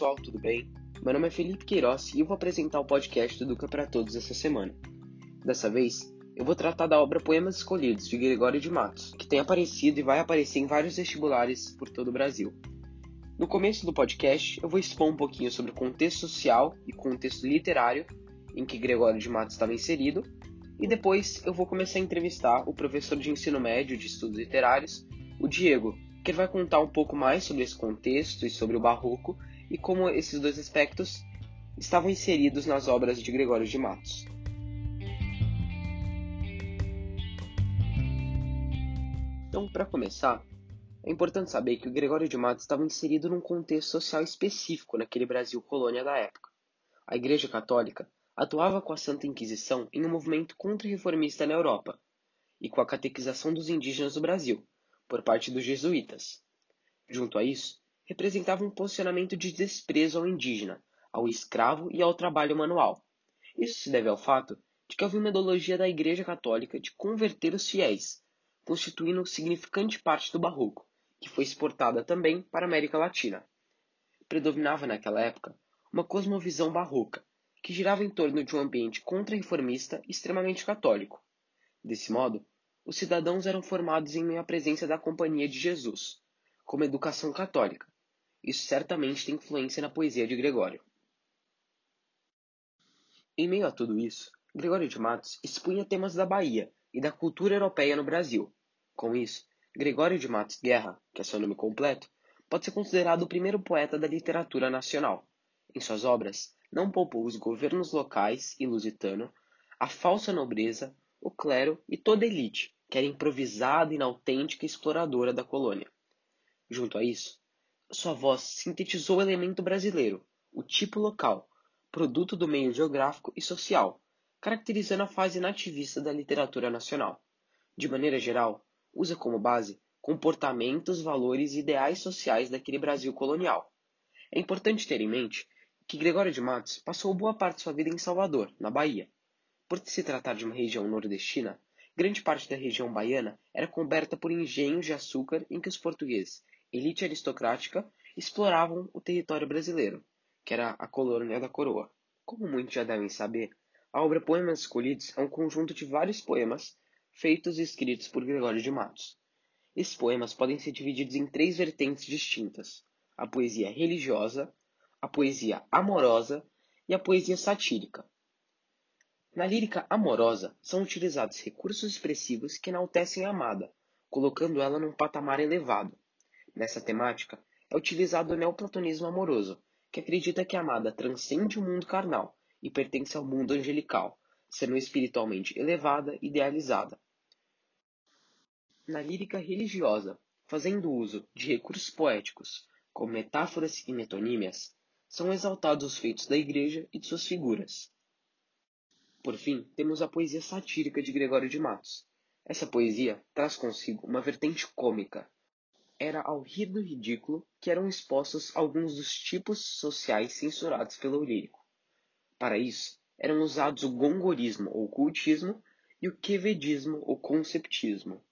Pessoal, tudo bem? Meu nome é Felipe Queiroz e eu vou apresentar o podcast do Educa para Todos essa semana. Dessa vez, eu vou tratar da obra Poemas Escolhidos, de Gregório de Matos, que tem aparecido e vai aparecer em vários vestibulares por todo o Brasil. No começo do podcast, eu vou expor um pouquinho sobre o contexto social e contexto literário em que Gregório de Matos estava inserido, e depois eu vou começar a entrevistar o professor de ensino médio de estudos literários, o Diego, que vai contar um pouco mais sobre esse contexto e sobre o barroco e como esses dois aspectos estavam inseridos nas obras de Gregório de Matos. Então, para começar, é importante saber que o Gregório de Matos estava inserido num contexto social específico naquele Brasil colônia da época. A Igreja Católica atuava com a Santa Inquisição em um movimento contra-reformista na Europa e com a catequização dos indígenas do Brasil, por parte dos jesuítas. Junto a isso, representava um posicionamento de desprezo ao indígena, ao escravo e ao trabalho manual. Isso se deve ao fato de que havia uma ideologia da Igreja Católica de converter os fiéis, constituindo significante parte do barroco, que foi exportada também para a América Latina. Predominava naquela época uma cosmovisão barroca, que girava em torno de um ambiente contra-reformista extremamente católico. Desse modo, os cidadãos eram formados em meio à presença da Companhia de Jesus, como educação católica. Isso certamente tem influência na poesia de Gregório. Em meio a tudo isso, Gregório de Matos expunha temas da Bahia e da cultura europeia no Brasil. Com isso, Gregório de Matos Guerra, que é seu nome completo, pode ser considerado o primeiro poeta da literatura nacional. Em suas obras, não poupou os governos locais e lusitano, a falsa nobreza, o clero e toda a elite, que era improvisada, inautêntica exploradora da colônia. Junto a isso, sua voz sintetizou o elemento brasileiro, o tipo local, produto do meio geográfico e social, caracterizando a fase nativista da literatura nacional. De maneira geral, usa como base comportamentos, valores e ideais sociais daquele Brasil colonial. É importante ter em mente que Gregório de Matos passou boa parte de sua vida em Salvador, na Bahia. Por se tratar de uma região nordestina, Grande parte da região baiana era coberta por engenhos de açúcar em que os portugueses, elite aristocrática, exploravam o território brasileiro, que era a colônia da coroa. Como muitos já devem saber, a obra Poemas Escolhidos é um conjunto de vários poemas feitos e escritos por Gregório de Matos. Esses poemas podem ser divididos em três vertentes distintas: a poesia religiosa, a poesia amorosa e a poesia satírica. Na lírica amorosa, são utilizados recursos expressivos que enaltecem a amada, colocando ela num patamar elevado. Nessa temática, é utilizado o neoplatonismo amoroso, que acredita que a amada transcende o mundo carnal e pertence ao mundo angelical, sendo espiritualmente elevada e idealizada. Na lírica religiosa, fazendo uso de recursos poéticos, como metáforas e metonímias, são exaltados os feitos da Igreja e de suas figuras. Por fim, temos a poesia satírica de Gregório de Matos. Essa poesia traz consigo uma vertente cômica. Era ao rir do ridículo que eram expostos alguns dos tipos sociais censurados pelo lírico. Para isso, eram usados o gongorismo ou cultismo e o quevedismo ou conceptismo.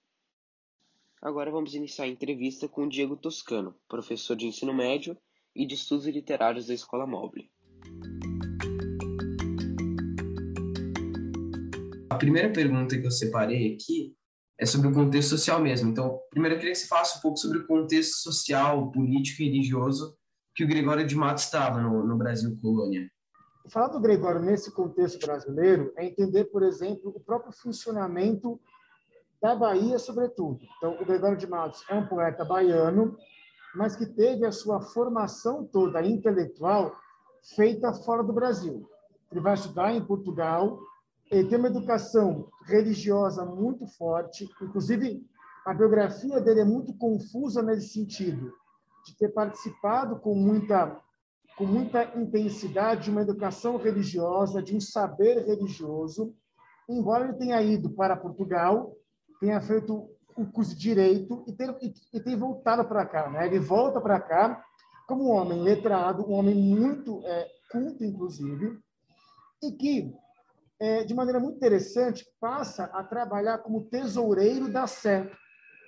Agora vamos iniciar a entrevista com Diego Toscano, professor de ensino médio e de estudos literários da Escola Móvel. A primeira pergunta que eu separei aqui é sobre o contexto social mesmo. Então, primeiro eu queria que você falasse um pouco sobre o contexto social, político e religioso que o Gregório de Matos estava no, no Brasil colônia. Falar do Gregório nesse contexto brasileiro é entender, por exemplo, o próprio funcionamento da Bahia, sobretudo. Então, o Gregório de Matos é um poeta baiano, mas que teve a sua formação toda intelectual feita fora do Brasil. Ele vai estudar em Portugal, ele tem uma educação religiosa muito forte, inclusive a biografia dele é muito confusa nesse sentido, de ter participado com muita com muita intensidade de uma educação religiosa, de um saber religioso, embora ele tenha ido para Portugal, tenha feito o curso de direito e, ter, e, tenha voltado para cá, né? Ele volta para cá como um homem letrado, um homem muito é, culto, inclusive, e que é, de maneira muito interessante, passa a trabalhar como tesoureiro da Sé.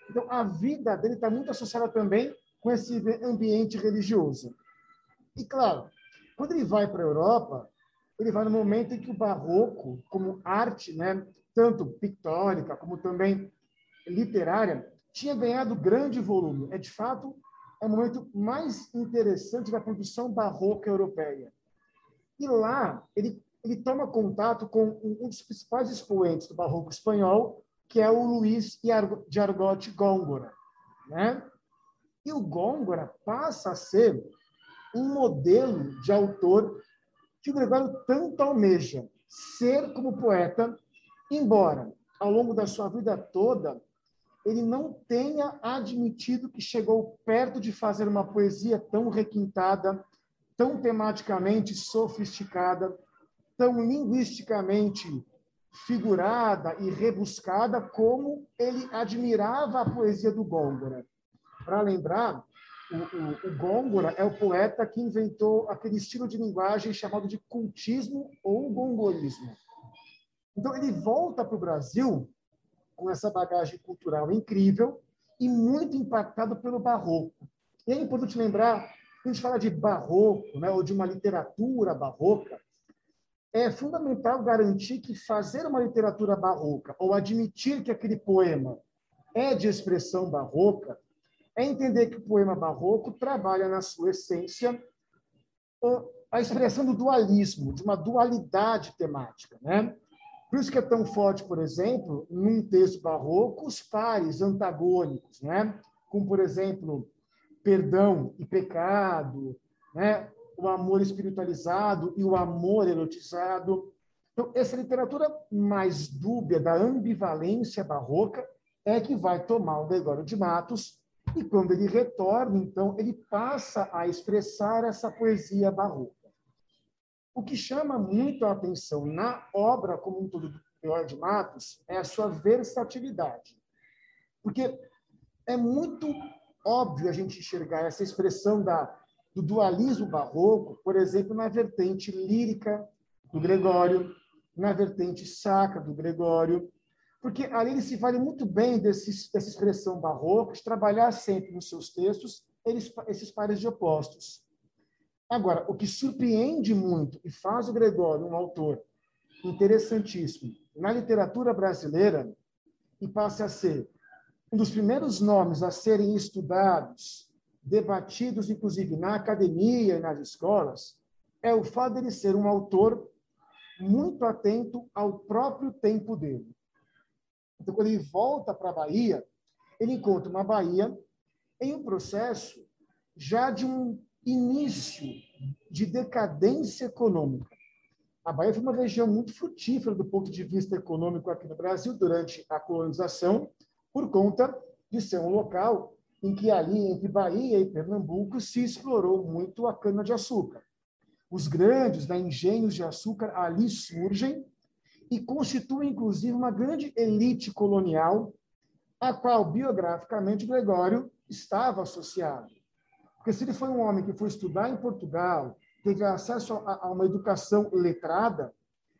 Então, a vida dele está muito associada também com esse ambiente religioso. E, claro, quando ele vai para a Europa, ele vai no momento em que o barroco, como arte, né, tanto pictórica como também literária, tinha ganhado grande volume. É, de fato, é o momento mais interessante da produção barroca europeia. E lá, ele, ele toma contato com um dos principais expoentes do barroco espanhol, que é o Luís de Argote Góngora. Né? E o Góngora passa a ser um modelo de autor que o Gregório tanto almeja ser como poeta, embora ao longo da sua vida toda ele não tenha admitido que chegou perto de fazer uma poesia tão requintada, tão tematicamente sofisticada, tão linguisticamente figurada e rebuscada como ele admirava a poesia do Góngora. Para lembrar, o, o, o Góngora é o poeta que inventou aquele estilo de linguagem chamado de cultismo ou gongorismo. Então, ele volta para o Brasil com essa bagagem cultural incrível e muito impactado pelo barroco. E é importante lembrar, quando a gente fala de barroco, né, ou de uma literatura barroca, é fundamental garantir que fazer uma literatura barroca, ou admitir que aquele poema é de expressão barroca, é entender que o poema barroco trabalha na sua essência a expressão do dualismo, de uma dualidade temática, né? Por isso que é tão forte, por exemplo, num texto barroco, os pares antagônicos, né? como, por exemplo, perdão e pecado, né? O amor espiritualizado e o amor erotizado. Então, essa literatura mais dúbia da ambivalência barroca é que vai tomar o Gregório de Matos, e quando ele retorna, então, ele passa a expressar essa poesia barroca. O que chama muito a atenção na obra como um todo do Teor de Matos é a sua versatilidade. Porque é muito óbvio a gente enxergar essa expressão da, do dualismo barroco, por exemplo, na vertente lírica do Gregório, na vertente sacra do Gregório, porque ali ele se vale muito bem dessa expressão barroca, de trabalhar sempre nos seus textos eles, esses pares de opostos. Agora, o que surpreende muito e faz o Gregório um autor interessantíssimo na literatura brasileira e passa a ser um dos primeiros nomes a serem estudados, debatidos, inclusive na academia e nas escolas, é o fato dele ser um autor muito atento ao próprio tempo dele. Então, quando ele volta para a Bahia, ele encontra uma Bahia em um processo já de um início de decadência econômica. A Bahia foi uma região muito frutífera do ponto de vista econômico aqui no Brasil durante a colonização, por conta de ser um local em que ali entre Bahia e Pernambuco se explorou muito a cana-de-açúcar. Os grandes né, engenhos de açúcar ali surgem e constituem, inclusive, uma grande elite colonial, a qual, biograficamente, Gregório estava associado. Porque se ele foi um homem que foi estudar em Portugal, teve acesso a, a uma educação letrada,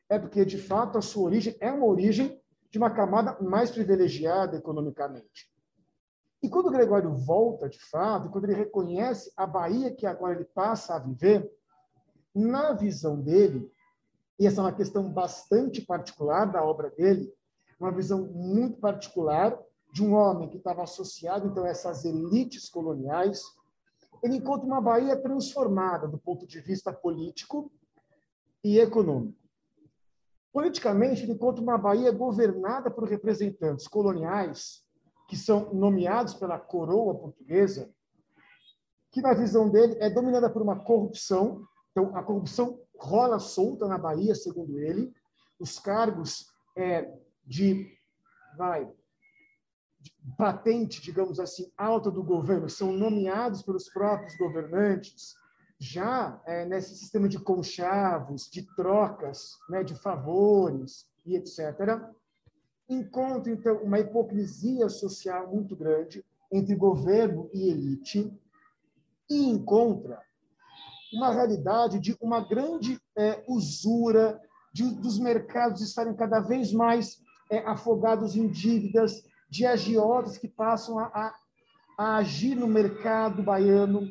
é porque, de fato, a sua origem é uma origem de uma camada mais privilegiada economicamente. E quando o Gregório volta, de fato, quando ele reconhece a Bahia que agora ele passa a viver, na visão dele, e essa é uma questão bastante particular da obra dele, uma visão muito particular de um homem que estava associado então a essas elites coloniais, ele encontra uma Bahia transformada do ponto de vista político e econômico. Politicamente, ele encontra uma Bahia governada por representantes coloniais, que são nomeados pela coroa portuguesa, que, na visão dele, é dominada por uma corrupção. Então, a corrupção rola solta na Bahia, segundo ele. Os cargos é, de vai, patente, digamos assim, alta do governo são nomeados pelos próprios governantes, já é, nesse sistema de conchavos, de trocas, né, de favores e etc., encontra, então, uma hipocrisia social muito grande entre governo e elite e encontra uma realidade de uma grande é, usura, de, dos mercados estarem cada vez mais é, afogados em dívidas, de agiotas que passam a, a, a agir no mercado baiano,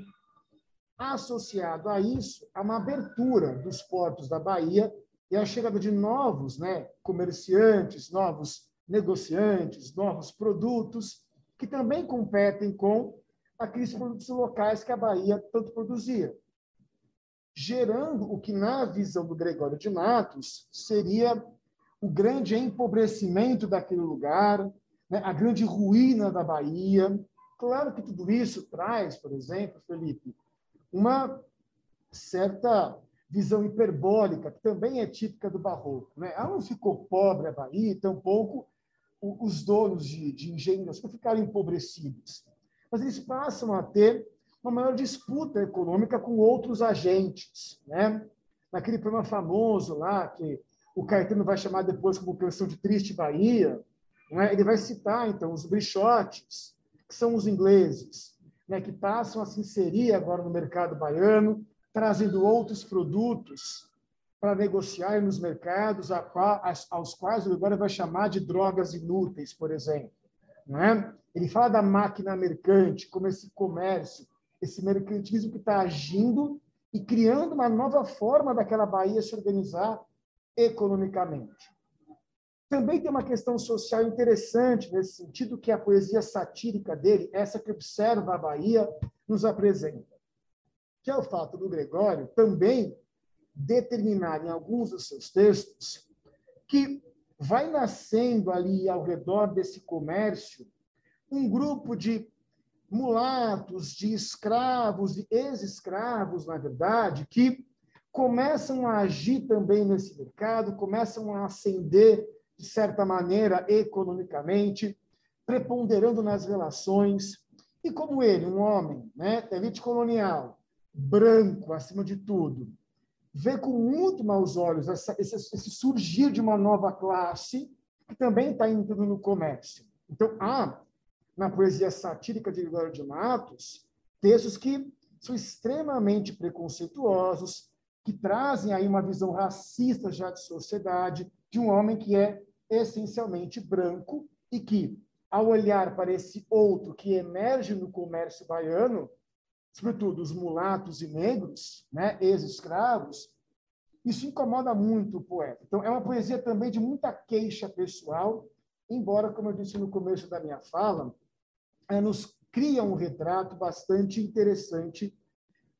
associado a isso, a uma abertura dos portos da Bahia e a chegada de novos né, comerciantes, novos negociantes, novos produtos, que também competem com aqueles produtos locais que a Bahia tanto produzia, gerando o que, na visão do Gregório de Matos, seria o grande empobrecimento daquele lugar, né, a grande ruína da Bahia. Claro que tudo isso traz, por exemplo, Felipe, uma certa visão hiperbólica, que também é típica do barroco. Né? Ela não ficou pobre a Bahia, tampouco os donos de, de engenhos não ficaram empobrecidos. Mas eles passam a ter uma maior disputa econômica com outros agentes. Né? Naquele programa famoso lá, que o Caetano vai chamar depois como canção de Triste Bahia, né? ele vai citar, então, os brichotes, que são os ingleses, né? que passam a se inserir agora no mercado baiano, trazendo outros produtos para negociar nos mercados aos quais o agora vai chamar de drogas inúteis, por exemplo. É? Ele fala da máquina mercante, como esse comércio, esse mercantilismo que está agindo e criando uma nova forma daquela Bahia se organizar economicamente. Também tem uma questão social interessante nesse sentido que a poesia satírica dele, essa que observa a Bahia, nos apresenta que é o fato do Gregório também determinar em alguns dos seus textos que vai nascendo ali ao redor desse comércio um grupo de mulatos, de escravos, de ex-escravos, na verdade, que começam a agir também nesse mercado, começam a ascender, de certa maneira, economicamente, preponderando nas relações. E como ele, um homem, né, elite colonial, branco, acima de tudo, vê com muito maus olhos essa, esse, esse, surgir de uma nova classe que também está entrando no comércio. Então, há, na poesia satírica de Gregório de Matos, textos que são extremamente preconceituosos, que trazem aí uma visão racista já de sociedade, de um homem que é essencialmente branco e que, ao olhar para esse outro que emerge no comércio baiano, sobretudo os mulatos e negros, né, ex-escravos, isso incomoda muito o poeta. Então, é uma poesia também de muita queixa pessoal, embora, como eu disse no começo da minha fala, é, nos cria um retrato bastante interessante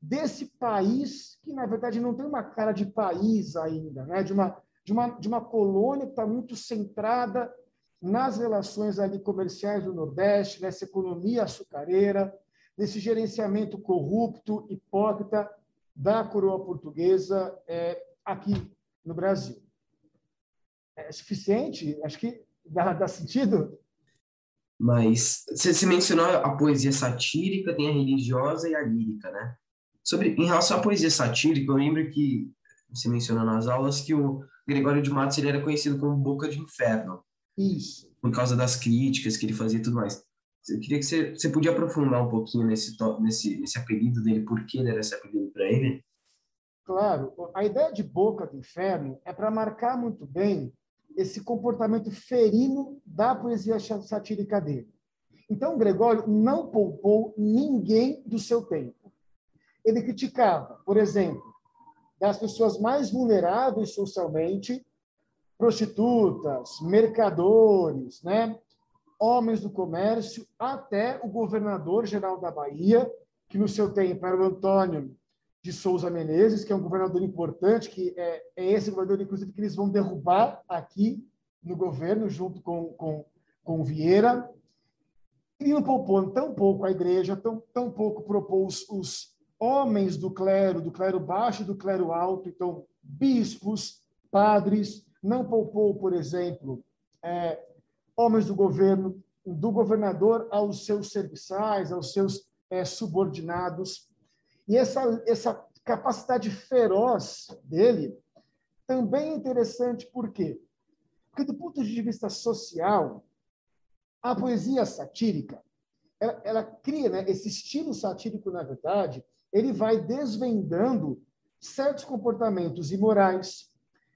desse país que, na verdade, não tem uma cara de país ainda, né? de, uma, de, uma, de uma colônia que está muito centrada nas relações ali comerciais do Nordeste, nessa economia açucareira, nesse gerenciamento corrupto, hipócrita da coroa portuguesa é, aqui no Brasil. É suficiente? Acho que dá, dá sentido? Mas você mencionou a poesia satírica, tem a religiosa e a lírica, né? Sobre, em relação à poesia satírica, eu lembro que você mencionou nas aulas que o Gregório de Matos ele era conhecido como Boca de Inferno. Isso. Por causa das críticas que ele fazia e tudo mais. Eu queria que você, você podia aprofundar um pouquinho nesse, nesse, nesse apelido dele, por que era esse apelido para ele? Claro, a ideia de boca do inferno é para marcar muito bem esse comportamento ferino da poesia satírica dele. Então, Gregório não poupou ninguém do seu tempo. Ele criticava, por exemplo, das pessoas mais vulneráveis socialmente, prostitutas, mercadores, né? Homens do comércio, até o governador-geral da Bahia, que no seu tempo era o Antônio de Souza Menezes, que é um governador importante, que é, é esse governador, inclusive, que eles vão derrubar aqui no governo, junto com, com, com Vieira. E não poupou tão pouco a igreja, tão, tão pouco propôs os homens do clero, do clero baixo e do clero alto, então, bispos, padres, não poupou, por exemplo, é, homens do governo, do governador aos seus serviçais, aos seus é, subordinados. E essa, essa capacidade feroz dele também é interessante, por quê? Porque, do ponto de vista social, a poesia satírica, ela, ela cria né, esse estilo satírico, na verdade, ele vai desvendando certos comportamentos imorais,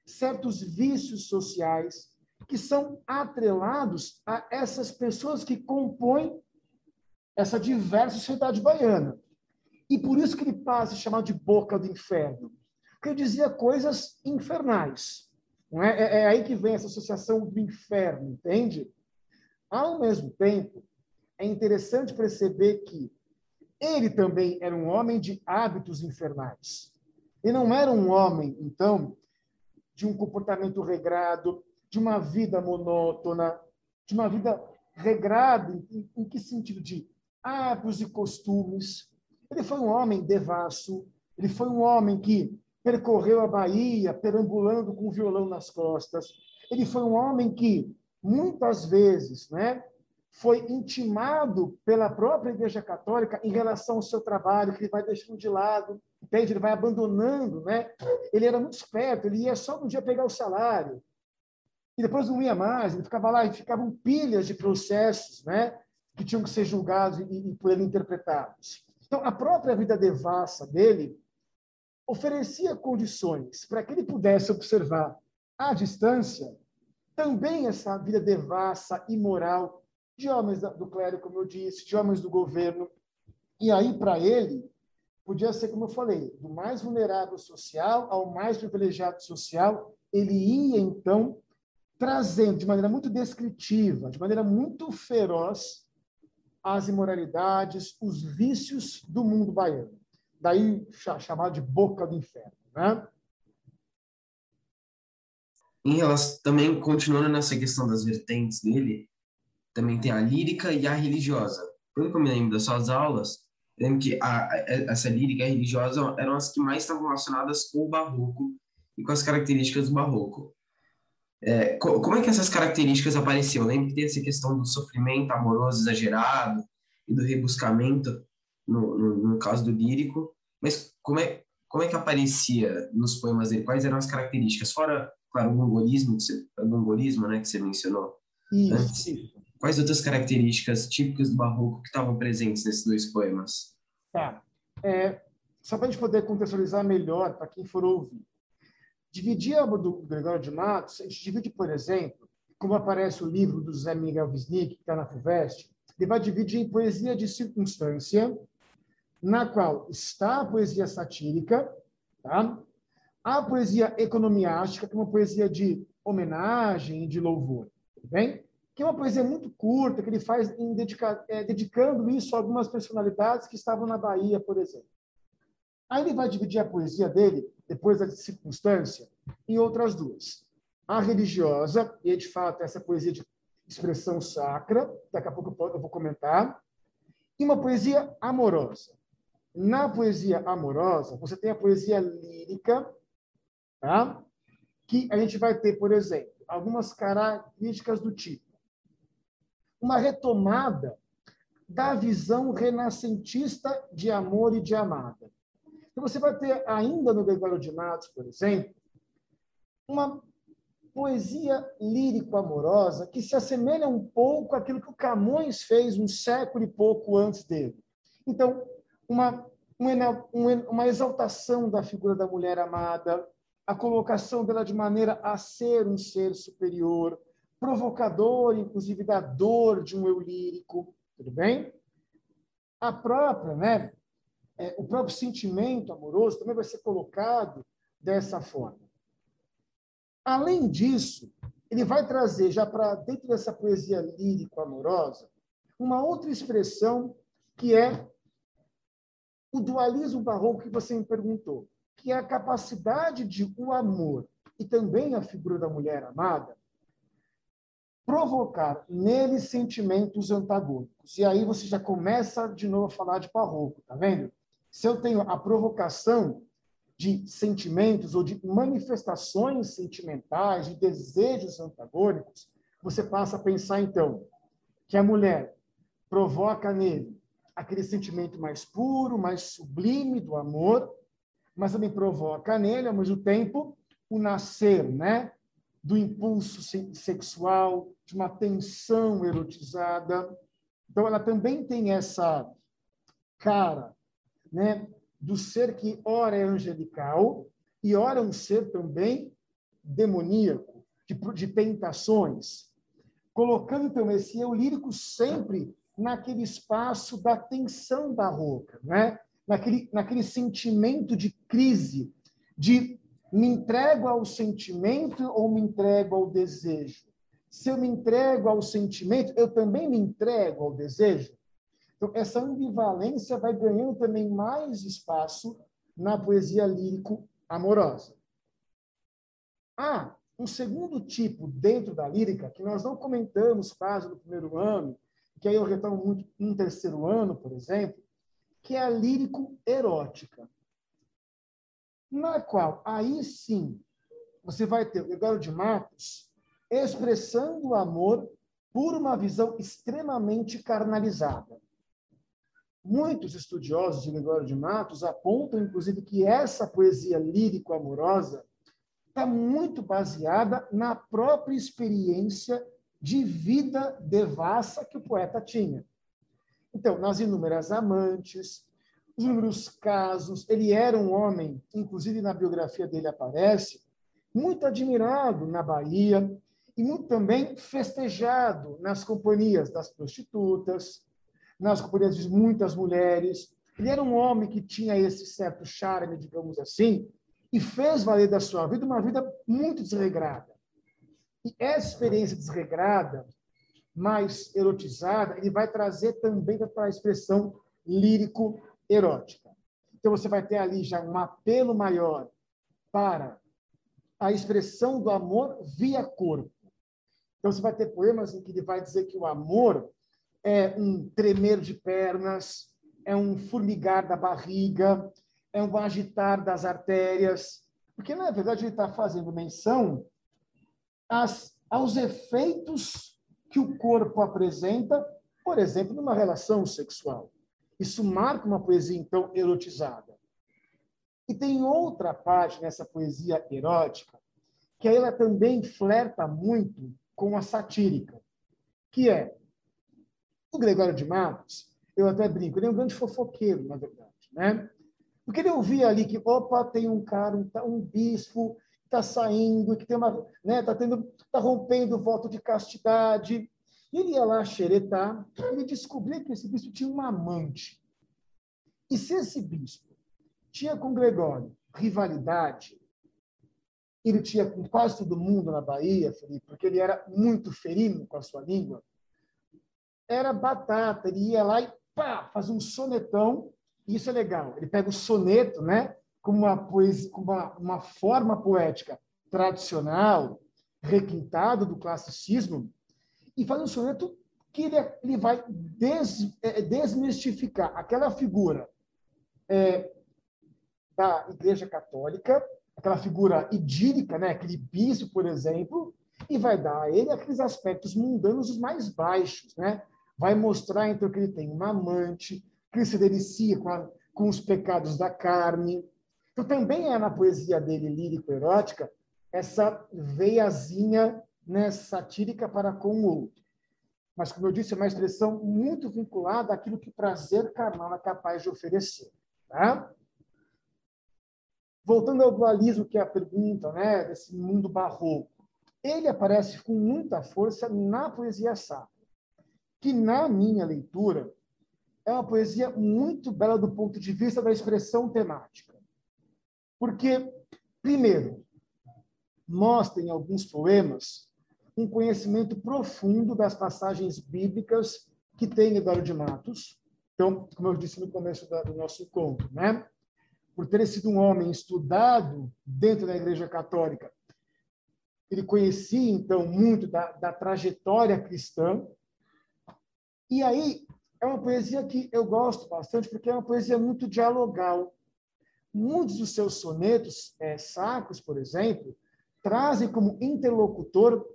certos vícios sociais, que são atrelados a essas pessoas que compõem essa diversa sociedade baiana. E por isso que ele passa a chamar de boca do inferno. Porque ele dizia coisas infernais. Não é? é? é aí que vem essa associação do inferno, entende? Ao mesmo tempo, é interessante perceber que ele também era um homem de hábitos infernais. E não era um homem, então, de um comportamento regrado, de uma vida monótona, de uma vida regrada, em, em que sentido? De hábitos e costumes. Ele foi um homem devasso, ele foi um homem que percorreu a Bahia perambulando com o violão nas costas. Ele foi um homem que, muitas vezes, né, foi intimado pela própria Igreja Católica em relação ao seu trabalho, que ele vai deixando de lado, entende? Ele vai abandonando, né? Ele era muito esperto, ele ia só um dia pegar o salário, e depois não ia mais, ele ficava lá e ficavam pilhas de processos, né? Que tinham que ser julgados e, e por ele interpretados. Então, a própria vida devassa dele oferecia condições para que ele pudesse observar à distância também essa vida devassa, imoral, de homens do clero, como eu disse, de homens do governo. E aí, para ele, podia ser, como eu falei, do mais vulnerável social ao mais privilegiado social, ele ia, então, trazendo de maneira muito descritiva, de maneira muito feroz, as imoralidades, os vícios do mundo baiano. Daí chamado de boca do inferno. Né? Em relação, também continuando nessa questão das vertentes dele, também tem a lírica e a religiosa. Quando eu me lembro das suas aulas, lembro que a, a, essa lírica e a religiosa eram as que mais estavam relacionadas com o barroco e com as características do barroco. É, co como é que essas características apareciam? Eu lembro que tem essa questão do sofrimento amoroso exagerado e do rebuscamento, no, no, no caso do lírico, mas como é, como é que aparecia nos poemas dele? Quais eram as características? Fora, claro, o gongolismo, o gongolismo né, que você mencionou isso, antes. Quais outras características típicas do barroco que estavam presentes nesses dois poemas? Tá. É, só para a gente poder contextualizar melhor para quem for ouvir. Dividir a obra do Gregório de Matos, a gente divide, por exemplo, como aparece o livro do Zé Miguel Wisnik, que está na FUVEST, ele vai dividir em poesia de circunstância, na qual está a poesia satírica, tá? a poesia economiástica, que é uma poesia de homenagem de louvor, bem? que é uma poesia muito curta, que ele faz dedica, é, dedicando isso a algumas personalidades que estavam na Bahia, por exemplo. Aí ele vai dividir a poesia dele, depois da circunstância, em outras duas. A religiosa, e de fato essa poesia de expressão sacra, daqui a pouco eu vou comentar, e uma poesia amorosa. Na poesia amorosa, você tem a poesia lírica, tá? que a gente vai ter, por exemplo, algumas características do tipo uma retomada da visão renascentista de amor e de amada. Então, você vai ter ainda no Gregório de Matos, por exemplo, uma poesia lírico-amorosa que se assemelha um pouco àquilo que o Camões fez um século e pouco antes dele. Então, uma, uma exaltação da figura da mulher amada, a colocação dela de maneira a ser um ser superior, provocador, inclusive da dor de um eu lírico, tudo bem? A própria, né? É, o próprio sentimento amoroso também vai ser colocado dessa forma. Além disso, ele vai trazer já para dentro dessa poesia lírico-amorosa uma outra expressão que é o dualismo barroco que você me perguntou, que é a capacidade de o amor e também a figura da mulher amada provocar nele sentimentos antagônicos. E aí você já começa de novo a falar de barroco, tá vendo? Se eu tenho a provocação de sentimentos ou de manifestações sentimentais, de desejos antagônicos, você passa a pensar então que a mulher provoca nele aquele sentimento mais puro, mais sublime do amor, mas também provoca nele, ao mesmo tempo, o nascer, né, do impulso sexual, de uma tensão erotizada. Então, ela também tem essa cara né, do ser que ora é angelical e ora é um ser também demoníaco, de, de tentações, colocando então esse eu lírico sempre naquele espaço da tensão barroca, né? naquele, naquele sentimento de crise, de me entrego ao sentimento ou me entrego ao desejo? Se eu me entrego ao sentimento, eu também me entrego ao desejo? Então, essa ambivalência vai ganhando também mais espaço na poesia lírico-amorosa. Há um segundo tipo dentro da lírica, que nós não comentamos quase no primeiro ano, que aí eu retomo muito no terceiro ano, por exemplo, que é a lírico-erótica. Na qual, aí sim, você vai ter o Gregório de Matos expressando o amor por uma visão extremamente carnalizada. Muitos estudiosos de Gregório de Matos apontam, inclusive, que essa poesia lírico-amorosa está muito baseada na própria experiência de vida devassa que o poeta tinha. Então, nas inúmeras amantes, os inúmeros casos, ele era um homem, inclusive na biografia dele aparece, muito admirado na Bahia e muito também festejado nas companhias das prostitutas, nas companhias de muitas mulheres. Ele era um homem que tinha esse certo charme, digamos assim, e fez valer da sua vida uma vida muito desregrada. E essa experiência desregrada, mais erotizada, ele vai trazer também para a expressão lírico-erótica. Então você vai ter ali já um apelo maior para a expressão do amor via corpo. Então você vai ter poemas em que ele vai dizer que o amor é um tremer de pernas, é um formigar da barriga, é um agitar das artérias, porque na verdade ele está fazendo menção às, aos efeitos que o corpo apresenta, por exemplo, numa relação sexual. Isso marca uma poesia, então, erotizada. E tem outra parte nessa poesia erótica, que ela também flerta muito com a satírica, que é o Gregório de Matos, eu até brinco, ele é um grande fofoqueiro, na verdade, né? Porque ele ouvia ali que, opa, tem um cara, um, um bispo que está saindo, que tem uma, né, está tendo, está rompendo o voto de castidade. E ele ia lá xeretar, ele descobria que esse bispo tinha uma amante. E se esse bispo tinha com Gregório rivalidade, ele tinha com quase todo mundo na Bahia, Felipe, porque ele era muito ferino com a sua língua, era batata. Ele ia lá e pá, fazia um sonetão. Isso é legal. Ele pega o soneto, né, como uma poesia, como uma, uma forma poética tradicional, requintado do classicismo, e faz um soneto que ele, ele vai des, é, desmistificar aquela figura é, da Igreja Católica, aquela figura idílica, né, aquele bispo, por exemplo, e vai dar a ele aqueles aspectos mundanos os mais baixos, né? Vai mostrar então que ele tem uma amante, que se delicia com, a, com os pecados da carne. Então também é na poesia dele lírico-erótica essa veiazinha né, satírica para com o outro. Mas, como eu disse, é uma expressão muito vinculada àquilo que o prazer carnal é capaz de oferecer. Tá? Voltando ao dualismo, que é a pergunta né, desse mundo barroco, ele aparece com muita força na poesia sacra que, na minha leitura, é uma poesia muito bela do ponto de vista da expressão temática. Porque, primeiro, mostra em alguns poemas um conhecimento profundo das passagens bíblicas que tem Eduardo de Matos. Então, como eu disse no começo do nosso encontro, né? Por ter sido um homem estudado dentro da Igreja Católica, ele conhecia, então, muito da, da trajetória cristã, e aí é uma poesia que eu gosto bastante, porque é uma poesia muito dialogal. Muitos dos seus sonetos é, sacros, por exemplo, trazem como interlocutor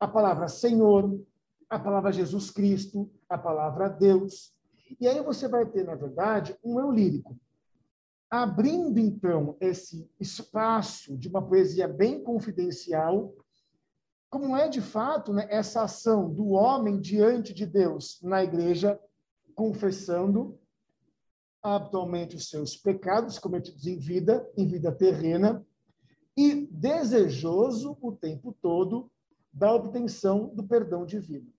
a palavra Senhor, a palavra Jesus Cristo, a palavra Deus. E aí você vai ter, na verdade, um eu lírico. Abrindo, então, esse espaço de uma poesia bem confidencial, como é de fato né, essa ação do homem diante de Deus na igreja, confessando habitualmente os seus pecados cometidos em vida, em vida terrena, e desejoso o tempo todo da obtenção do perdão divino.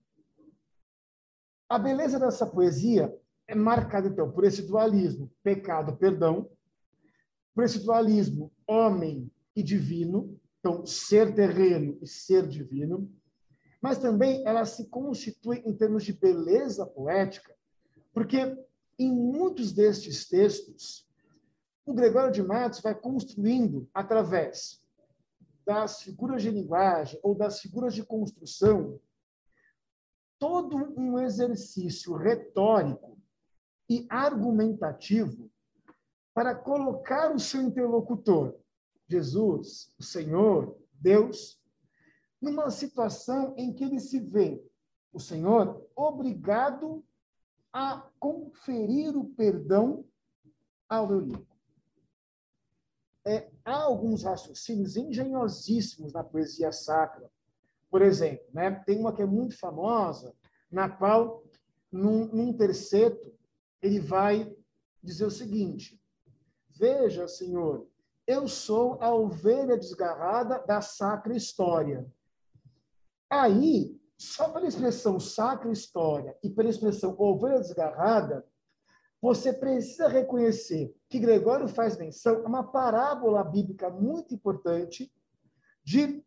A beleza dessa poesia é marcada, então, por esse dualismo pecado-perdão, por esse dualismo homem e divino, então, ser terreno e ser divino, mas também ela se constitui em termos de beleza poética, porque em muitos destes textos, o Gregório de Matos vai construindo através das figuras de linguagem ou das figuras de construção todo um exercício retórico e argumentativo para colocar o seu interlocutor, Jesus, o Senhor, Deus, numa situação em que ele se vê, o Senhor, obrigado a conferir o perdão ao Eurico. É, há alguns raciocínios engenhosíssimos na poesia sacra. Por exemplo, né, tem uma que é muito famosa, na qual, num, num terceto, ele vai dizer o seguinte: Veja, Senhor, eu sou a ovelha desgarrada da sacra história. Aí, só pela expressão sacra história e pela expressão ovelha desgarrada, você precisa reconhecer que Gregório faz menção a uma parábola bíblica muito importante de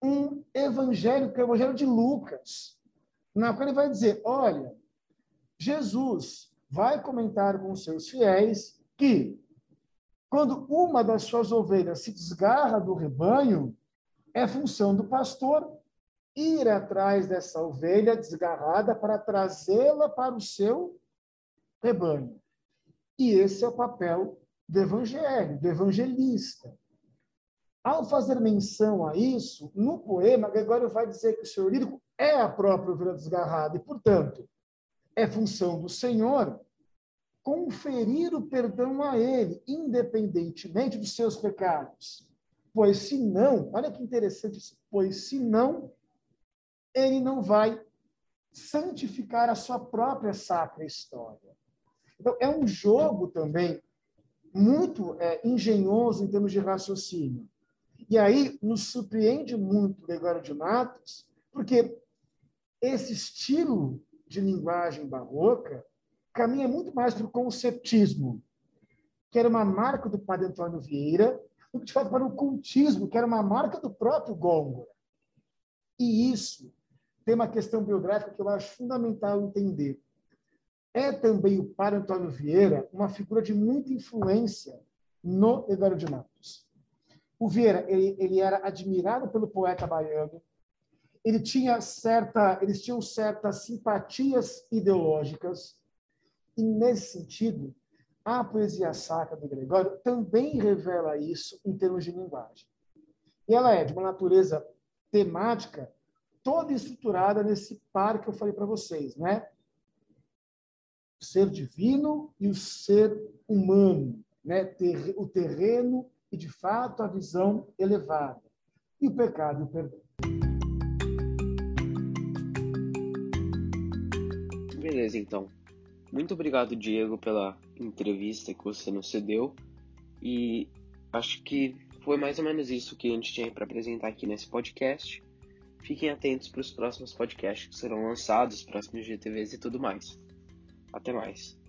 um evangelho, que é o evangelho de Lucas, na qual ele vai dizer: olha, Jesus vai comentar com seus fiéis que quando uma das suas ovelhas se desgarra do rebanho, é função do pastor ir atrás dessa ovelha desgarrada para trazê-la para o seu rebanho. E esse é o papel do evangelho, do evangelista. Ao fazer menção a isso, no poema, Gregório vai dizer que o senhor lírico é a própria ovelha desgarrada e, portanto, é função do Senhor conferir o perdão a ele, independentemente dos seus pecados. Pois se não, olha que interessante isso, pois se não, ele não vai santificar a sua própria sacra história. Então, é um jogo também muito é, engenhoso em termos de raciocínio. E aí nos surpreende muito Gregório de Matos, porque esse estilo de linguagem barroca caminha muito mais para o conceptismo, que era uma marca do padre Antônio Vieira, do que de fato para o cultismo, que era uma marca do próprio Góngora. E isso tem uma questão biográfica que eu acho fundamental entender. É também o padre Antônio Vieira uma figura de muita influência no Eduardo de Matos. O Vieira ele, ele era admirado pelo poeta baiano, ele tinha certa, eles tinham certas simpatias ideológicas, e nesse sentido, a poesia sacra do Gregório também revela isso em termos de linguagem. E ela é de uma natureza temática toda estruturada nesse par que eu falei para vocês, né? O ser divino e o ser humano, né? O terreno e, de fato, a visão elevada. E o pecado e o perdão. Beleza, então. Muito obrigado, Diego, pela entrevista que você nos cedeu. E acho que foi mais ou menos isso que a gente tinha para apresentar aqui nesse podcast. Fiquem atentos para os próximos podcasts que serão lançados, próximos GTVs e tudo mais. Até mais.